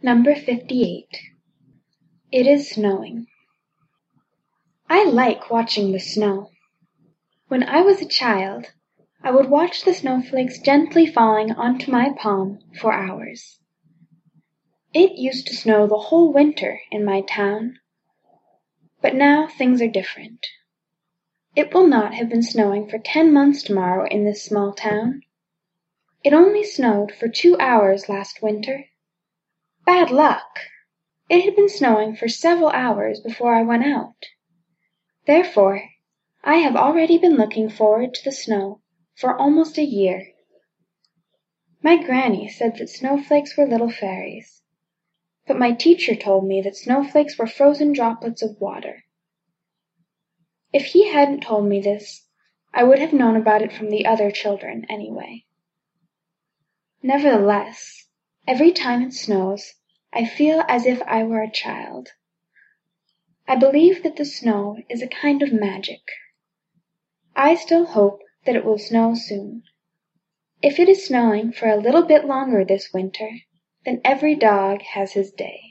58. It is snowing. I like watching the snow. When I was a child I would watch the snowflakes gently falling on to my palm for hours. It used to snow the whole winter in my town. But now things are different. It will not have been snowing for ten months tomorrow in this small town. It only snowed for two hours last winter. Bad luck! It had been snowing for several hours before I went out. Therefore I have already been looking forward to the snow for almost a year. My granny said that snowflakes were little fairies. But my teacher told me that snowflakes were frozen droplets of water. If he hadn't told me this I would have known about it from the other children, anyway. Nevertheless, every time it snows I feel as if I were a child. I believe that the snow is a kind of magic. I still hope that it will snow soon. If it is snowing for a little bit longer this winter, then every dog has his day.